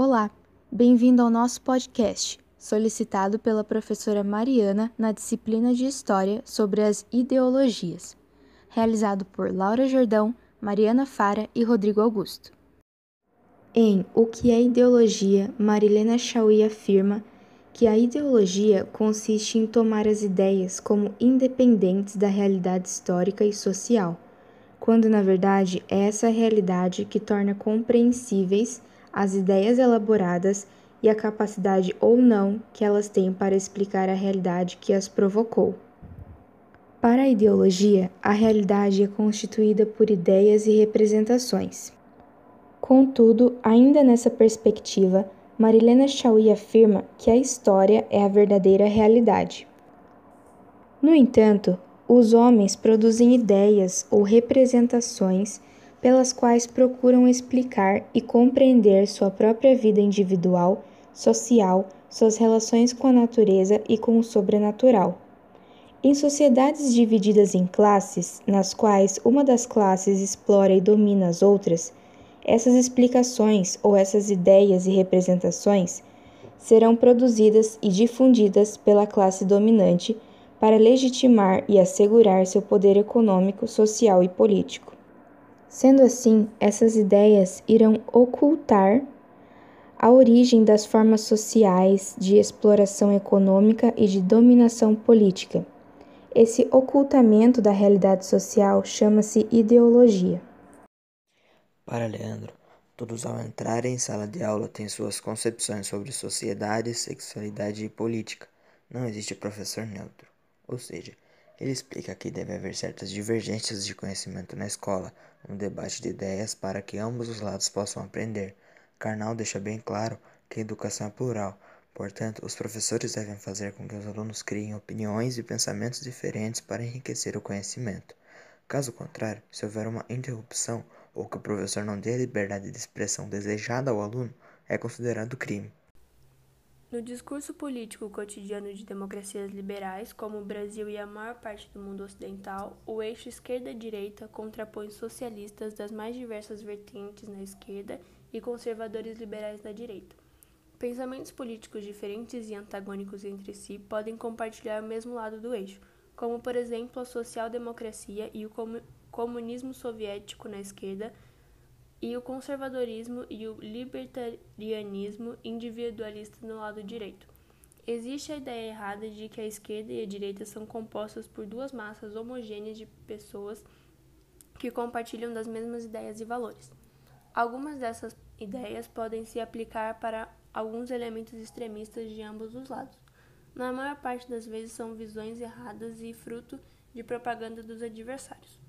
Olá, bem-vindo ao nosso podcast, solicitado pela professora Mariana na disciplina de História sobre as ideologias, realizado por Laura Jordão, Mariana Fara e Rodrigo Augusto. Em O que é ideologia, Marilena Chauí afirma que a ideologia consiste em tomar as ideias como independentes da realidade histórica e social, quando na verdade é essa realidade que torna compreensíveis as ideias elaboradas e a capacidade ou não que elas têm para explicar a realidade que as provocou. Para a ideologia, a realidade é constituída por ideias e representações. Contudo, ainda nessa perspectiva, Marilena Chauí afirma que a história é a verdadeira realidade. No entanto, os homens produzem ideias ou representações pelas quais procuram explicar e compreender sua própria vida individual, social, suas relações com a natureza e com o sobrenatural. Em sociedades divididas em classes, nas quais uma das classes explora e domina as outras, essas explicações ou essas ideias e representações serão produzidas e difundidas pela classe dominante para legitimar e assegurar seu poder econômico, social e político. Sendo assim, essas ideias irão ocultar a origem das formas sociais de exploração econômica e de dominação política. Esse ocultamento da realidade social chama-se ideologia. Para Leandro, todos ao entrarem em sala de aula têm suas concepções sobre sociedade, sexualidade e política. Não existe professor neutro. Ou seja, ele explica que deve haver certas divergências de conhecimento na escola, um debate de ideias para que ambos os lados possam aprender. Karnal deixa bem claro que a educação é plural, portanto, os professores devem fazer com que os alunos criem opiniões e pensamentos diferentes para enriquecer o conhecimento. Caso contrário, se houver uma interrupção, ou que o professor não dê a liberdade de expressão desejada ao aluno, é considerado crime. No discurso político cotidiano de democracias liberais, como o Brasil e a maior parte do mundo ocidental, o eixo esquerda-direita contrapõe socialistas das mais diversas vertentes na esquerda e conservadores liberais na direita. Pensamentos políticos diferentes e antagônicos entre si podem compartilhar o mesmo lado do eixo, como por exemplo a social-democracia e o comunismo soviético na esquerda, e o conservadorismo e o libertarianismo individualista no lado direito. Existe a ideia errada de que a esquerda e a direita são compostas por duas massas homogêneas de pessoas que compartilham das mesmas ideias e valores. Algumas dessas ideias podem se aplicar para alguns elementos extremistas de ambos os lados. Na maior parte das vezes são visões erradas e fruto de propaganda dos adversários.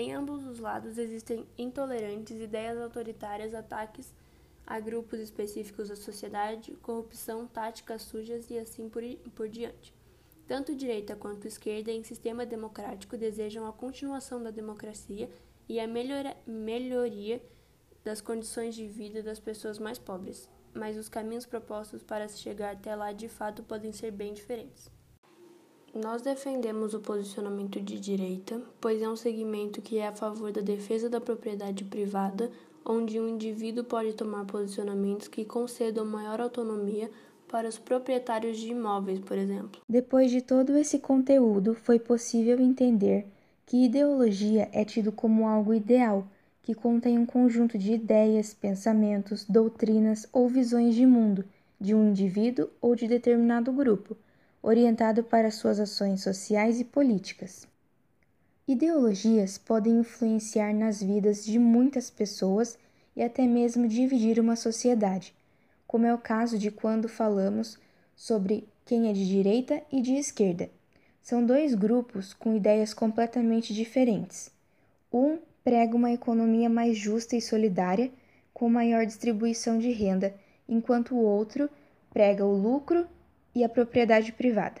Em ambos os lados existem intolerantes, ideias autoritárias, ataques a grupos específicos da sociedade, corrupção, táticas sujas e assim por, por diante. Tanto direita quanto esquerda, em sistema democrático, desejam a continuação da democracia e a melhora, melhoria das condições de vida das pessoas mais pobres, mas os caminhos propostos para se chegar até lá de fato podem ser bem diferentes. Nós defendemos o posicionamento de direita, pois é um segmento que é a favor da defesa da propriedade privada, onde um indivíduo pode tomar posicionamentos que concedam maior autonomia para os proprietários de imóveis, por exemplo. Depois de todo esse conteúdo, foi possível entender que ideologia é tido como algo ideal, que contém um conjunto de ideias, pensamentos, doutrinas ou visões de mundo de um indivíduo ou de determinado grupo orientado para suas ações sociais e políticas. Ideologias podem influenciar nas vidas de muitas pessoas e até mesmo dividir uma sociedade, como é o caso de quando falamos sobre quem é de direita e de esquerda. São dois grupos com ideias completamente diferentes. Um prega uma economia mais justa e solidária, com maior distribuição de renda, enquanto o outro prega o lucro e a propriedade privada.